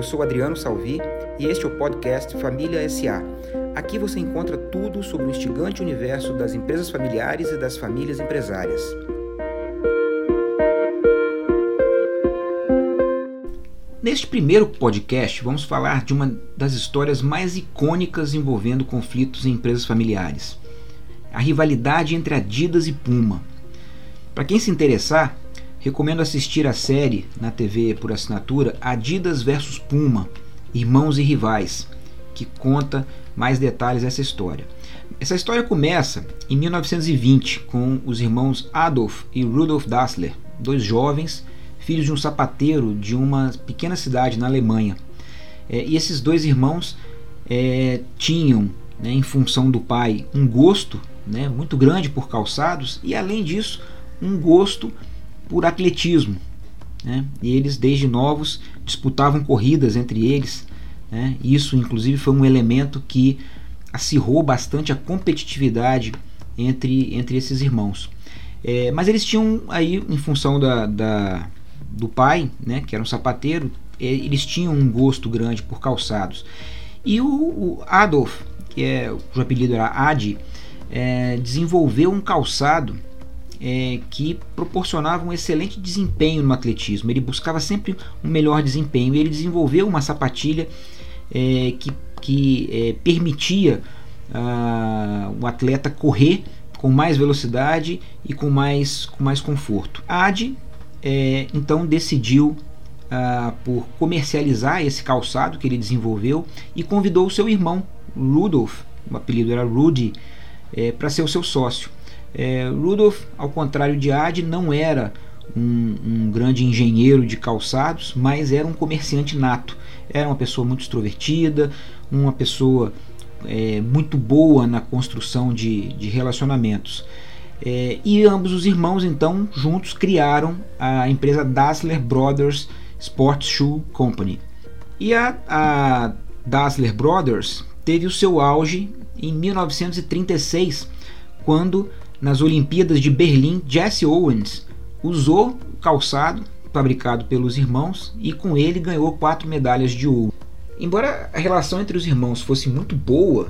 eu sou Adriano Salvi e este é o podcast Família SA. Aqui você encontra tudo sobre o instigante universo das empresas familiares e das famílias empresárias. Neste primeiro podcast, vamos falar de uma das histórias mais icônicas envolvendo conflitos em empresas familiares: a rivalidade entre Adidas e Puma. Para quem se interessar, Recomendo assistir a série na TV por assinatura Adidas vs Puma, Irmãos e Rivais, que conta mais detalhes dessa história. Essa história começa em 1920 com os irmãos Adolf e Rudolf Dassler, dois jovens, filhos de um sapateiro de uma pequena cidade na Alemanha. É, e esses dois irmãos é, tinham, né, em função do pai, um gosto né, muito grande por calçados e, além disso, um gosto por atletismo. Né? E eles, desde novos, disputavam corridas entre eles. Né? Isso, inclusive, foi um elemento que acirrou bastante a competitividade entre, entre esses irmãos. É, mas eles tinham aí, em função da, da, do pai, né, que era um sapateiro, é, eles tinham um gosto grande por calçados. E o, o Adolf, que é, o apelido era Adi, é, desenvolveu um calçado é, que proporcionava um excelente desempenho no atletismo. Ele buscava sempre um melhor desempenho ele desenvolveu uma sapatilha é, que, que é, permitia ah, o atleta correr com mais velocidade e com mais, com mais conforto. A é, então decidiu ah, por comercializar esse calçado que ele desenvolveu e convidou o seu irmão Rudolf, o apelido era Rudy, é, para ser o seu sócio. É, Rudolf, ao contrário de Adi, não era um, um, grande engenheiro de calçados, mas era um comerciante nato. Era uma pessoa muito extrovertida, uma pessoa é, muito boa na construção de, de relacionamentos. É, e ambos os irmãos, então, juntos criaram a empresa Dassler Brothers Sports Shoe Company. E a, a Dassler Brothers teve o seu auge em 1936, quando nas Olimpíadas de Berlim, Jesse Owens usou o calçado fabricado pelos irmãos e com ele ganhou quatro medalhas de ouro. Embora a relação entre os irmãos fosse muito boa,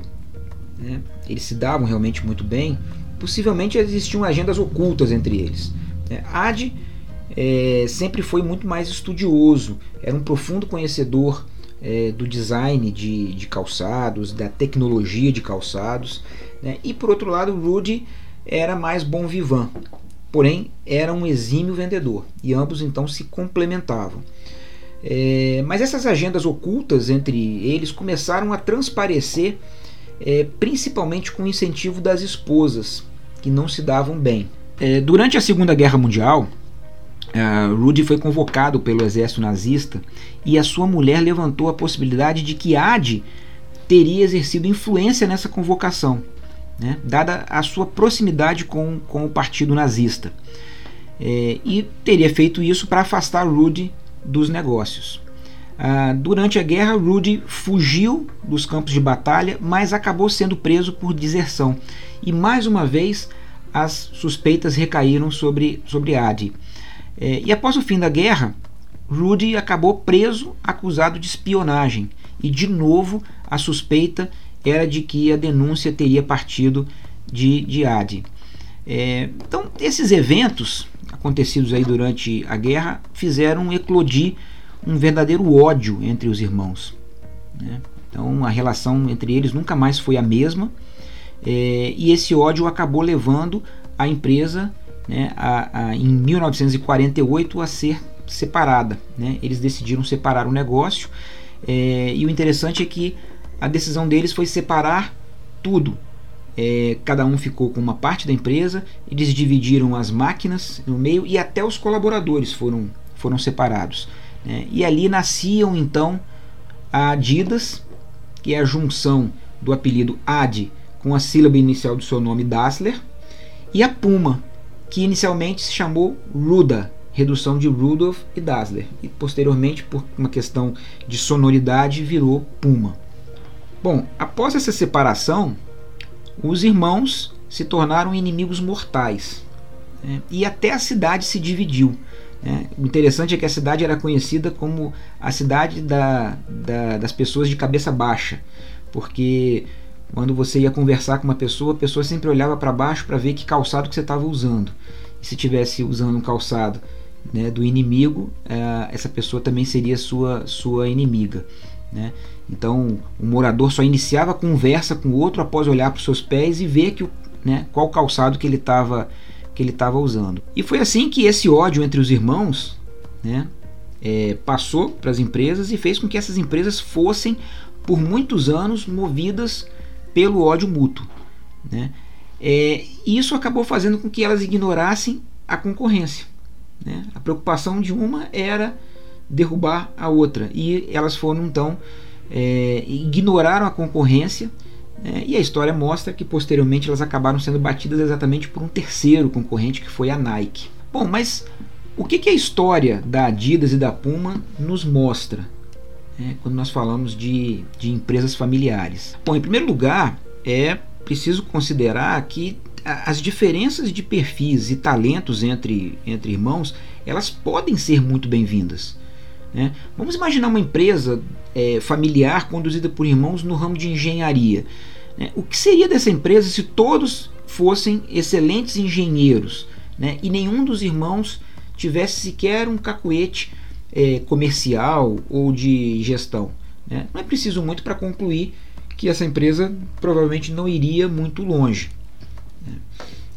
né, eles se davam realmente muito bem, possivelmente existiam agendas ocultas entre eles. É, Ad é, sempre foi muito mais estudioso, era um profundo conhecedor é, do design de, de, calçados, da tecnologia de calçados, né, e por outro lado, Rudy era mais bom vivan, porém era um exímio vendedor e ambos então se complementavam. É, mas essas agendas ocultas entre eles começaram a transparecer, é, principalmente com o incentivo das esposas, que não se davam bem. É, durante a Segunda Guerra Mundial, Rudy foi convocado pelo exército nazista e a sua mulher levantou a possibilidade de que Adi teria exercido influência nessa convocação né, dada a sua proximidade com, com o partido nazista. É, e teria feito isso para afastar Rudy dos negócios. Ah, durante a guerra, Rudy fugiu dos campos de batalha, mas acabou sendo preso por deserção. E mais uma vez, as suspeitas recaíram sobre, sobre Adi. É, e após o fim da guerra, Rudy acabou preso, acusado de espionagem. E de novo, a suspeita era de que a denúncia teria partido de, de Adi. É, então, esses eventos acontecidos aí durante a guerra fizeram eclodir um verdadeiro ódio entre os irmãos. Né? Então, a relação entre eles nunca mais foi a mesma é, e esse ódio acabou levando a empresa né, a, a, em 1948 a ser separada. Né? Eles decidiram separar o negócio é, e o interessante é que a decisão deles foi separar tudo. É, cada um ficou com uma parte da empresa, eles dividiram as máquinas no meio e até os colaboradores foram, foram separados. Né? E ali nasciam então a Adidas, que é a junção do apelido Ad com a sílaba inicial do seu nome Dassler, e a Puma, que inicialmente se chamou Ruda, redução de Rudolf e Dassler, e posteriormente, por uma questão de sonoridade, virou Puma. Bom, após essa separação, os irmãos se tornaram inimigos mortais né? e até a cidade se dividiu. Né? O interessante é que a cidade era conhecida como a cidade da, da, das pessoas de cabeça baixa, porque quando você ia conversar com uma pessoa, a pessoa sempre olhava para baixo para ver que calçado que você estava usando. E se tivesse usando um calçado né, do inimigo, é, essa pessoa também seria sua, sua inimiga. Né? Então, o morador só iniciava a conversa com o outro após olhar para os seus pés e ver que, né, qual calçado que ele estava que ele estava usando. E foi assim que esse ódio entre os irmãos né, é, passou para as empresas e fez com que essas empresas fossem, por muitos anos, movidas pelo ódio mútuo. Né? É, isso acabou fazendo com que elas ignorassem a concorrência. Né? A preocupação de uma era derrubar a outra e elas foram então é, ignoraram a concorrência né? e a história mostra que posteriormente elas acabaram sendo batidas exatamente por um terceiro concorrente que foi a Nike. Bom, mas o que, que a história da Adidas e da Puma nos mostra né? quando nós falamos de, de empresas familiares? Bom, em primeiro lugar, é preciso considerar que as diferenças de perfis e talentos entre, entre irmãos elas podem ser muito bem-vindas. Né? Vamos imaginar uma empresa é, familiar conduzida por irmãos no ramo de engenharia. Né? O que seria dessa empresa se todos fossem excelentes engenheiros né? e nenhum dos irmãos tivesse sequer um cacuete é, comercial ou de gestão? Né? Não é preciso muito para concluir que essa empresa provavelmente não iria muito longe.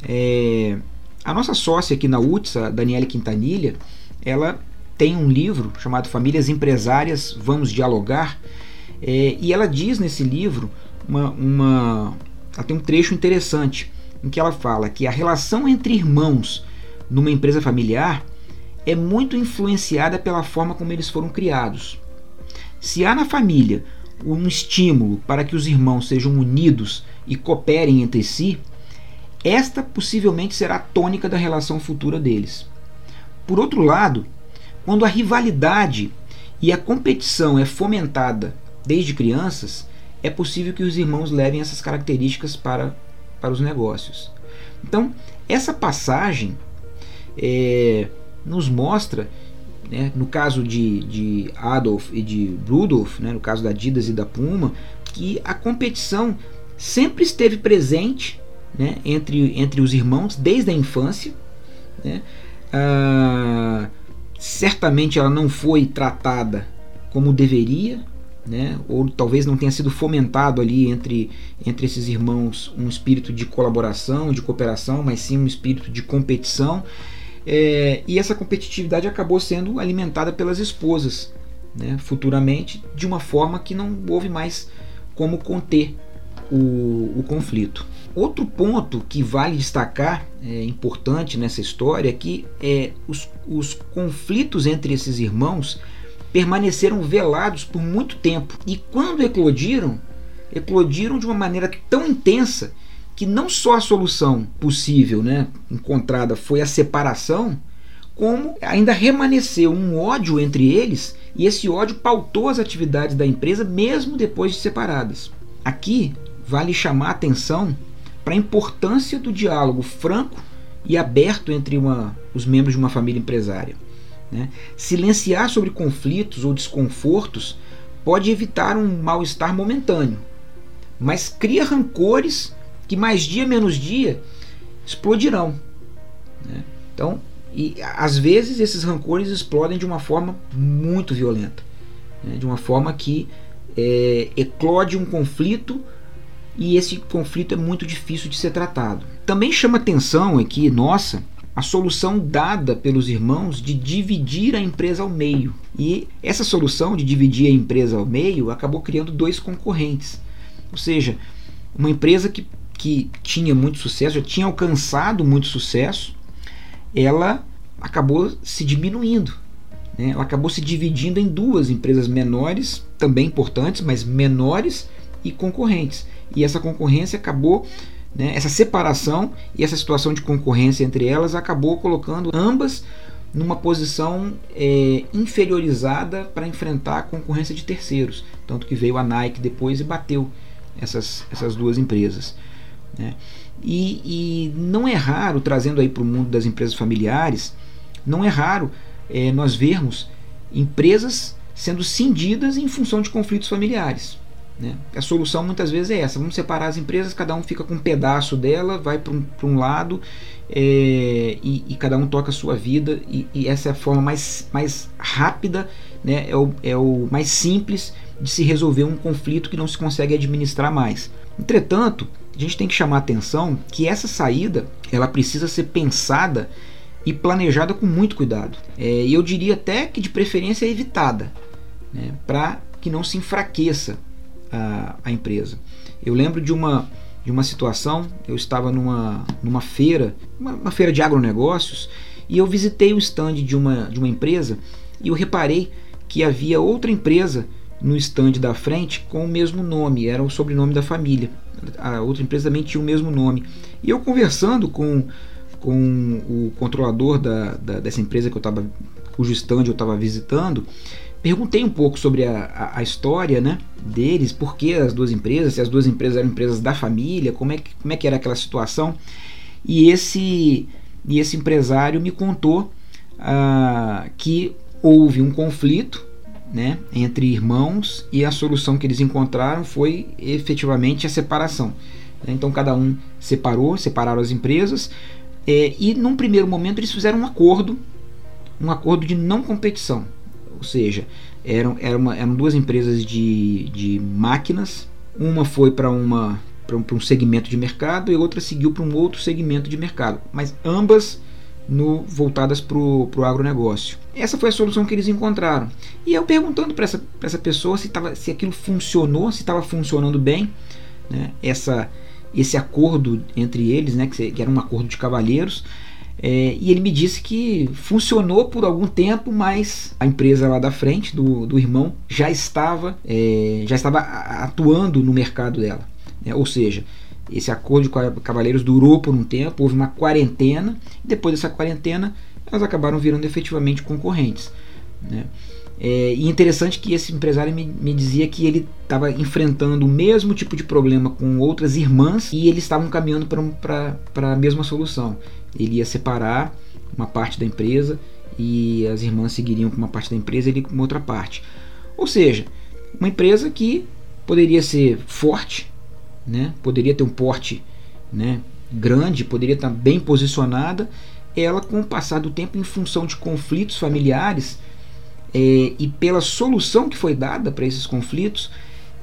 É, a nossa sócia aqui na UTSA, Daniela Quintanilha, ela tem um livro chamado Famílias Empresárias Vamos Dialogar, é, e ela diz nesse livro uma, uma, ela tem um trecho interessante em que ela fala que a relação entre irmãos numa empresa familiar é muito influenciada pela forma como eles foram criados. Se há na família um estímulo para que os irmãos sejam unidos e cooperem entre si, esta possivelmente será a tônica da relação futura deles. Por outro lado, quando a rivalidade e a competição é fomentada desde crianças, é possível que os irmãos levem essas características para, para os negócios. Então, essa passagem é, nos mostra, né, no caso de, de Adolf e de Rudolf, né, no caso da Adidas e da Puma, que a competição sempre esteve presente né, entre, entre os irmãos desde a infância. Né? Ah, certamente ela não foi tratada como deveria, né? ou talvez não tenha sido fomentado ali entre, entre esses irmãos um espírito de colaboração, de cooperação, mas sim um espírito de competição. É, e essa competitividade acabou sendo alimentada pelas esposas, né? futuramente, de uma forma que não houve mais como conter o, o conflito. Outro ponto que vale destacar, é importante nessa história, é que é, os, os conflitos entre esses irmãos permaneceram velados por muito tempo. E quando eclodiram, eclodiram de uma maneira tão intensa que não só a solução possível né, encontrada foi a separação, como ainda remanesceu um ódio entre eles e esse ódio pautou as atividades da empresa mesmo depois de separadas. Aqui vale chamar a atenção para a importância do diálogo franco e aberto entre uma, os membros de uma família empresária. Né? Silenciar sobre conflitos ou desconfortos pode evitar um mal-estar momentâneo, mas cria rancores que mais dia menos dia explodirão. Né? Então, e às vezes esses rancores explodem de uma forma muito violenta, né? de uma forma que é, eclode um conflito e esse conflito é muito difícil de ser tratado. Também chama atenção aqui, nossa, a solução dada pelos irmãos de dividir a empresa ao meio. E essa solução de dividir a empresa ao meio acabou criando dois concorrentes. Ou seja, uma empresa que, que tinha muito sucesso, já tinha alcançado muito sucesso, ela acabou se diminuindo. Né? Ela acabou se dividindo em duas empresas menores, também importantes, mas menores e concorrentes e essa concorrência acabou, né, essa separação e essa situação de concorrência entre elas acabou colocando ambas numa posição é, inferiorizada para enfrentar a concorrência de terceiros. Tanto que veio a Nike depois e bateu essas, essas duas empresas. Né? E, e não é raro, trazendo aí para o mundo das empresas familiares, não é raro é, nós vermos empresas sendo cindidas em função de conflitos familiares. Né? A solução muitas vezes é essa: vamos separar as empresas, cada um fica com um pedaço dela, vai para um, um lado é, e, e, cada um toca a sua vida, e, e, essa é a forma mais, mais rápida, né? é, o, é o mais simples de se resolver um conflito que não se consegue administrar mais. Entretanto, a gente tem que chamar atenção que essa saída ela precisa ser pensada e planejada com muito cuidado. É, e eu diria até que de preferência evitada, né, para que não se enfraqueça a, a empresa. Eu lembro de uma, de uma situação, eu estava numa, numa feira, uma, uma, feira de agronegócios, e eu visitei o stand de uma, de uma empresa e eu reparei que havia outra empresa no stand da frente com o mesmo nome, era o sobrenome da família. A outra empresa também tinha o mesmo nome. E eu conversando com, com o controlador da, da dessa empresa que eu estava, cujo stand eu estava visitando, perguntei um pouco sobre a, a, a, história né, deles, por que as duas empresas, se as duas empresas eram empresas da família, como é que, como é que era aquela situação. E esse, e esse empresário me contou ah, que houve um conflito né, entre irmãos e a solução que eles encontraram foi efetivamente a separação. Então cada um separou, separaram as empresas é, e num primeiro momento eles fizeram um acordo, um acordo de não competição, ou seja, eram, uma, eram duas empresas de, de máquinas, uma foi para uma para um, um segmento de mercado e outra seguiu para um outro segmento de mercado, mas ambas no, voltadas para o agronegócio. Essa foi a solução que eles encontraram. E eu perguntando para essa, essa pessoa se, tava, se aquilo funcionou, se estava funcionando bem, né, essa, esse acordo entre eles, né, que, que era um acordo de cavalheiros. É, e ele me disse que funcionou por algum tempo, mas a empresa lá da frente, do, do irmão, já estava, é, já estava atuando no mercado dela. Né, ou seja, esse acordo de cavaleiros durou por um tempo, houve uma quarentena, e depois dessa quarentena elas acabaram virando efetivamente concorrentes. Né? É, e interessante que esse empresário me, me dizia que ele estava enfrentando o mesmo tipo de problema com outras irmãs e eles estavam caminhando para a mesma solução. Ele ia separar uma parte da empresa e as irmãs seguiriam com uma parte da empresa e ele com outra parte. Ou seja, uma empresa que poderia ser forte, né? poderia ter um porte né, grande, poderia estar bem posicionada, ela, com o passar do tempo, em função de conflitos familiares é, e pela solução que foi dada para esses conflitos,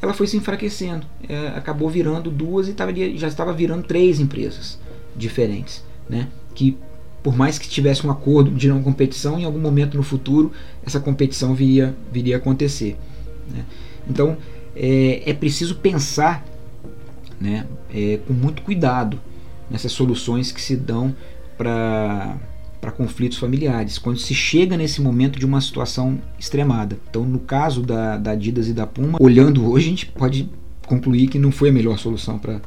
ela foi se enfraquecendo. É, acabou virando duas e tava, já estava virando três empresas diferentes, né? que por mais que tivesse um acordo de não competição, em algum momento no futuro essa competição viria, viria a acontecer. Né? Então é, é preciso pensar né, é, com muito cuidado nessas soluções que se dão para para conflitos familiares, quando se chega nesse momento de uma situação extremada. Então, no caso da, da Adidas e da Puma, olhando hoje, a gente pode concluir que não foi a melhor solução para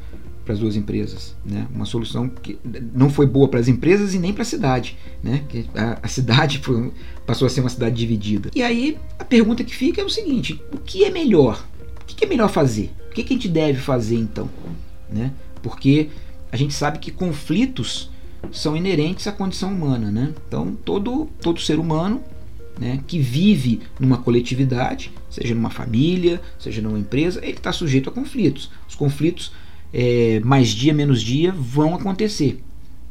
para as duas empresas, né? Uma solução que não foi boa para as empresas e nem para a cidade, né? Que a, a cidade foi, passou a ser uma cidade dividida. E aí a pergunta que fica é o seguinte: o que é melhor? O que é melhor fazer? O que, que a gente deve fazer então? Né? Porque a gente sabe que conflitos são inerentes à condição humana. Né? Então, todo, todo ser humano né, que vive numa coletividade, seja numa família, seja numa empresa, ele está sujeito a conflitos. Os conflitos, é, mais dia menos dia, vão acontecer.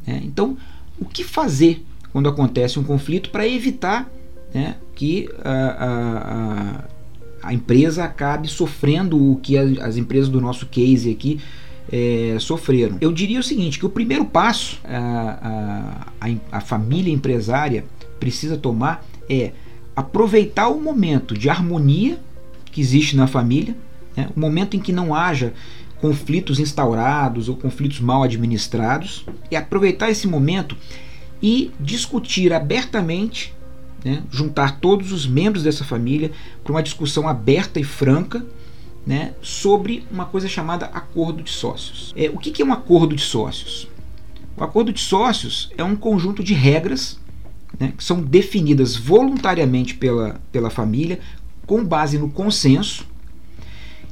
Né? Então, o que fazer quando acontece um conflito para evitar né, que a, a, a empresa acabe sofrendo o que as empresas do nosso case aqui é, sofreram. Eu diria o seguinte, que o primeiro passo a, a, a família empresária precisa tomar é aproveitar o momento de harmonia que existe na família, né, o momento em que não haja conflitos instaurados ou conflitos mal administrados, e aproveitar esse momento e discutir abertamente né, juntar todos os membros dessa família para uma discussão aberta e franca né, sobre uma coisa chamada acordo de sócios. É, o que, que é um acordo de sócios? O acordo de sócios é um conjunto de regras né, que são definidas voluntariamente pela, pela família com base no consenso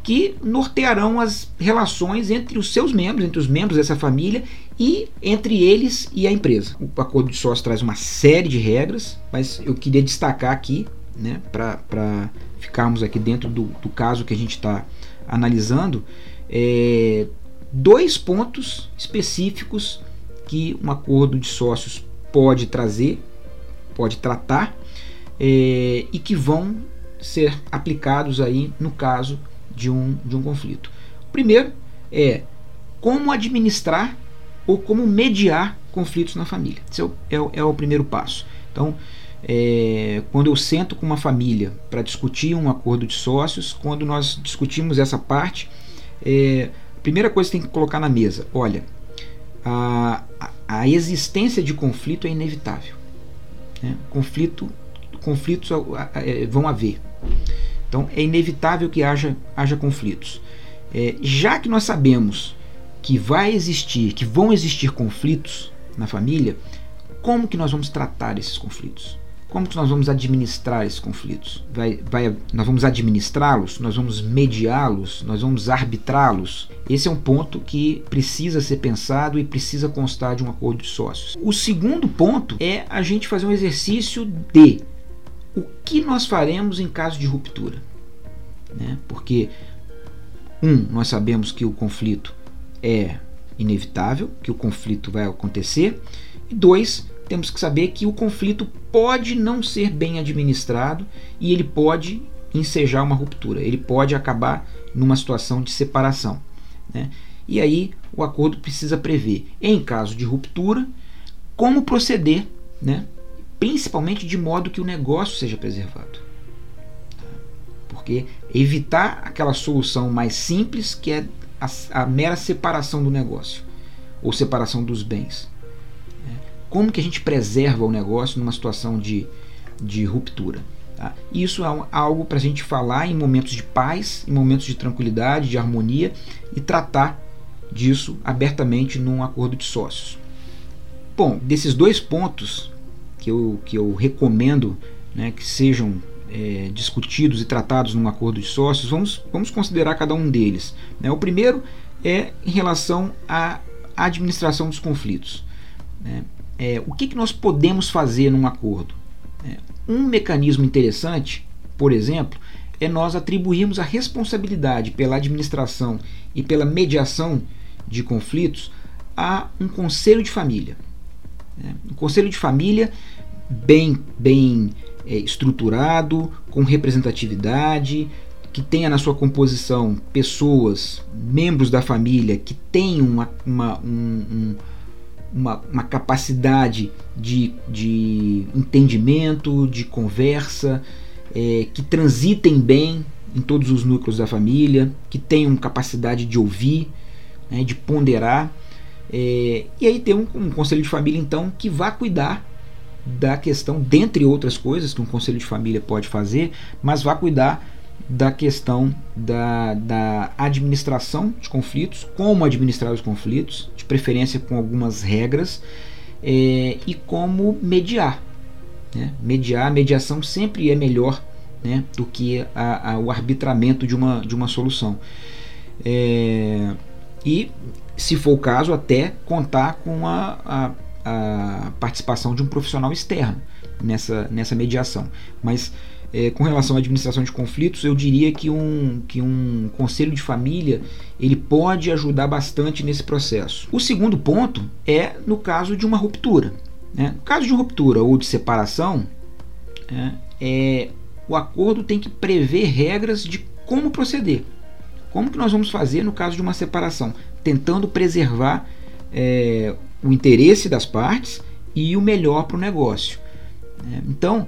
que nortearão as relações entre os seus membros, entre os membros dessa família e entre eles e a empresa. O acordo de sócio traz uma série de regras, mas eu queria destacar aqui, né, para ficarmos aqui dentro do, do caso que a gente está analisando, é, dois pontos específicos que um acordo de sócios pode trazer, pode tratar é, e que vão ser aplicados aí no caso de um, de um conflito. O primeiro é como administrar ou como mediar conflitos na família. Esse é o, é é o primeiro passo. Então, é, quando eu sento com uma família para discutir um acordo de sócios, quando nós discutimos essa parte, é, a primeira coisa que tem que colocar na mesa: olha, a, a, existência de conflito é inevitável. Né? Conflito, conflitos é, vão haver. Então é inevitável que haja, haja conflitos. É, já que nós sabemos que vai existir, que vão existir conflitos na família, como que nós vamos tratar esses conflitos? Como que nós vamos administrar esses conflitos? Vai, vai, nós vamos administrá-los? Nós vamos mediá-los? Nós vamos arbitrá-los? Esse é um ponto que precisa ser pensado e precisa constar de um acordo de sócios. O segundo ponto é a gente fazer um exercício de o que nós faremos em caso de ruptura. Né? Porque, um, nós sabemos que o conflito é inevitável, que o conflito vai acontecer, e dois, temos que saber que o conflito pode não ser bem administrado e ele pode ensejar uma ruptura, ele pode acabar numa situação de separação. Né? E aí o acordo precisa prever, em caso de ruptura, como proceder né? principalmente de modo que o negócio seja preservado. Porque evitar aquela solução mais simples que é a, a mera separação do negócio ou separação dos bens. Como que a gente preserva o negócio numa situação de, de ruptura? Tá? Isso é algo para a gente falar em momentos de paz, em momentos de tranquilidade, de harmonia e tratar disso abertamente num acordo de sócios. Bom, desses dois pontos que eu, que eu recomendo né, que sejam é, discutidos e tratados num acordo de sócios, vamos, vamos considerar cada um deles. Né? O primeiro é em relação à administração dos conflitos. Né? É, o que, que nós podemos fazer num acordo? É, um mecanismo interessante, por exemplo, é nós atribuirmos a responsabilidade pela administração e pela mediação de conflitos a um conselho de família. Né? Um conselho de família bem, bem é, estruturado, com representatividade, que tenha na sua composição pessoas, membros da família que tenham uma, uma, um, um, uma, uma, capacidade de, de entendimento, de conversa, é, que transitem bem em todos os núcleos da família, que tenham capacidade de ouvir, né, de ponderar. É, e aí tem um, um, conselho de família então que vá cuidar da questão, dentre outras coisas que um conselho de família pode fazer, mas vá cuidar da questão da, da administração de conflitos, como administrar os conflitos, preferência com algumas regras, é, e como mediar. Né? Mediar, mediação sempre é melhor né, do que a, a, o arbitramento de uma, de uma solução. É, e se for o caso, até contar com a, a, a participação de um profissional externo nessa, nessa mediação. Mas é, com relação à administração de conflitos, eu diria que um, que um conselho de família ele pode ajudar bastante nesse processo. O segundo ponto é no caso de uma ruptura. Né? No caso de ruptura ou de separação, é, é, o acordo tem que prever regras de como proceder. Como que nós vamos fazer no caso de uma separação? tentando preservar é, o interesse das partes e o melhor para o negócio. Né? Então,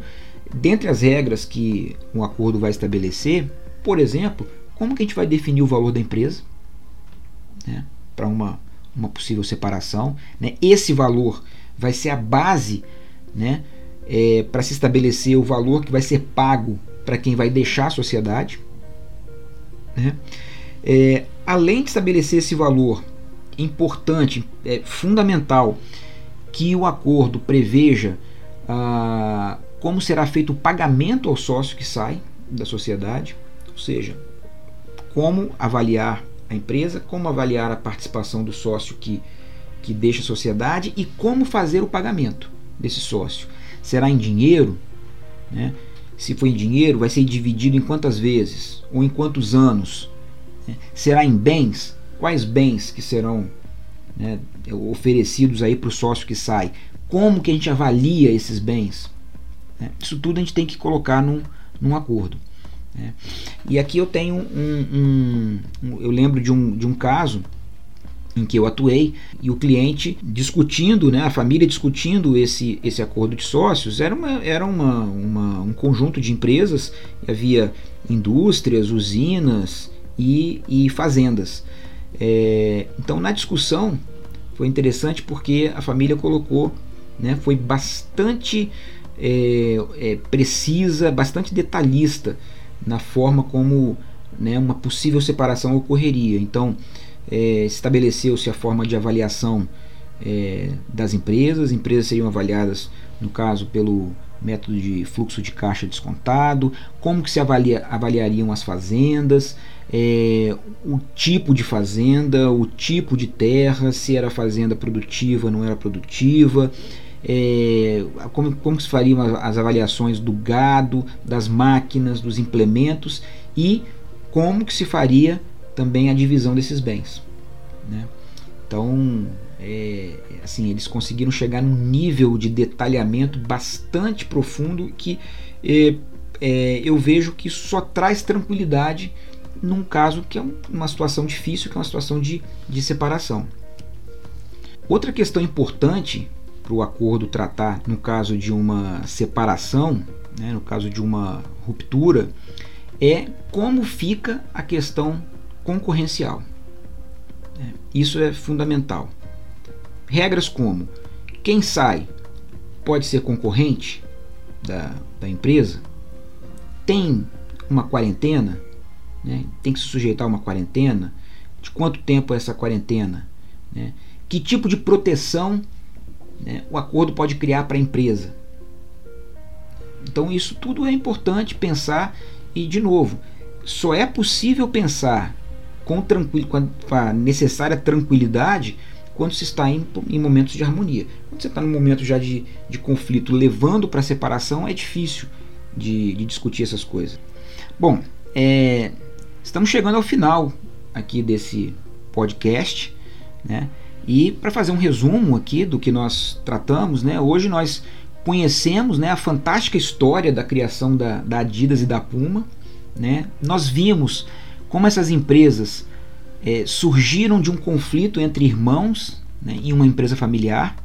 dentre as regras que um acordo vai estabelecer, por exemplo, como que a gente vai definir o valor da empresa né? para uma, uma possível separação? Né? Esse valor vai ser a base né? É, para se estabelecer o valor que vai ser pago para quem vai deixar a sociedade. Né? É, além de estabelecer esse valor importante, é, fundamental, que o acordo preveja ah, como será feito o pagamento ao sócio que sai da sociedade, ou seja, como avaliar a empresa, como avaliar a participação do sócio que, que deixa a sociedade e como fazer o pagamento desse sócio. Será em dinheiro? Né? Se for em dinheiro, vai ser dividido em quantas vezes? Ou em quantos anos? Né? Será em bens? Quais bens que serão né, oferecidos aí para o sócio que sai? Como que a gente avalia esses bens? Né? Isso tudo a gente tem que colocar num, num acordo. Né? E aqui eu tenho um, um, um, eu lembro de um, de um caso em que eu atuei e o cliente discutindo, né, a família discutindo esse, esse acordo de sócios, era, uma, era uma, uma um conjunto de empresas, havia indústrias, usinas e, e fazendas. É, então na discussão foi interessante porque a família colocou, né, foi bastante é, é, precisa, bastante detalhista na forma como né, uma possível separação ocorreria. Então, é, estabeleceu-se a forma de avaliação é, das empresas. As empresas seriam avaliadas, no caso, pelo método de fluxo de caixa descontado, como que se avalia, avaliariam as fazendas, é, o tipo de fazenda, o tipo de terra, se era fazenda produtiva, não era produtiva, é, como, como se fariam as avaliações do gado, das máquinas, dos implementos e como que se faria também a divisão desses bens. Né? Então, é, assim, eles conseguiram chegar num nível de detalhamento bastante profundo que é, é, eu vejo que só traz tranquilidade num caso que é uma situação difícil, que é uma situação de, de separação. Outra questão importante para o acordo tratar no caso de uma separação, né, no caso de uma ruptura, é como fica a questão concorrencial. É, isso é fundamental. Regras como quem sai pode ser concorrente da, da empresa, tem uma quarentena, né, tem que se sujeitar a uma quarentena, de quanto tempo é essa quarentena, né, que tipo de proteção né, o acordo pode criar para a empresa. Então isso tudo é importante pensar e de novo, só é possível pensar com, tranquil, com a necessária tranquilidade quando se está em, em momentos de harmonia. Quando você está num momento já de, de conflito levando para a separação, é difícil de, de, discutir essas coisas. Bom, é, estamos chegando ao final aqui desse podcast, né? E para fazer um resumo aqui do que nós tratamos, né? Hoje nós conhecemos né, a fantástica história da criação da, da Adidas e da Puma. Né? Nós vimos como essas empresas é, surgiram de um conflito entre irmãos né, em uma empresa familiar.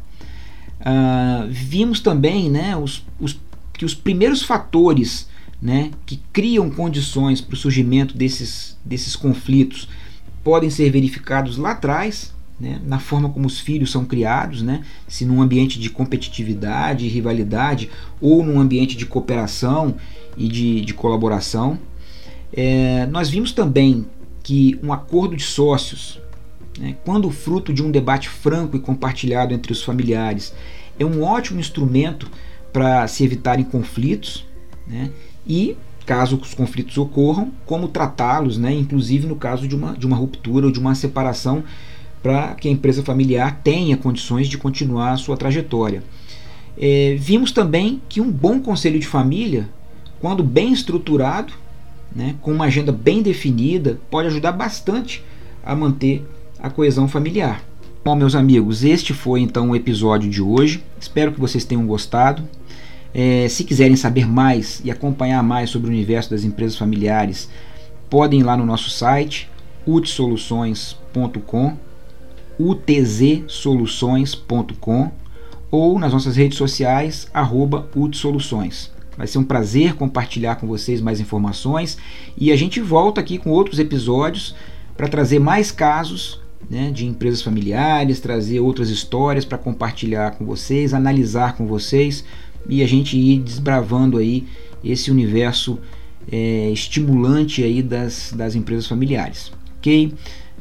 Uh, vimos também né, os, os, que os primeiros fatores né, que criam condições para o surgimento desses, desses conflitos podem ser verificados lá atrás, né, na forma como os filhos são criados, né, se num ambiente de competitividade e rivalidade ou num ambiente de cooperação e de, de colaboração. É, nós vimos também que um acordo de sócios, né, quando fruto de um debate franco e compartilhado entre os familiares, é um ótimo instrumento para se evitarem conflitos né, e, caso os conflitos ocorram, como tratá-los, né, inclusive no caso de uma, de uma ruptura ou de uma separação para que a empresa familiar tenha condições de continuar a sua trajetória. É, vimos também que um bom conselho de família, quando bem estruturado, né, com uma agenda bem definida, pode ajudar bastante a manter a coesão familiar. Bom, meus amigos, este foi então o episódio de hoje. Espero que vocês tenham gostado. É, se quiserem saber mais e acompanhar mais sobre o universo das empresas familiares, podem ir lá no nosso site utsoluções.com utzsoluções.com ou nas nossas redes sociais, arroba utsoluções. Vai ser um prazer compartilhar com vocês mais informações e a gente volta aqui com outros episódios para trazer mais casos né, de empresas familiares, trazer outras histórias para compartilhar com vocês, analisar com vocês e a gente ir desbravando aí esse universo é, estimulante aí das, das empresas familiares. Ok?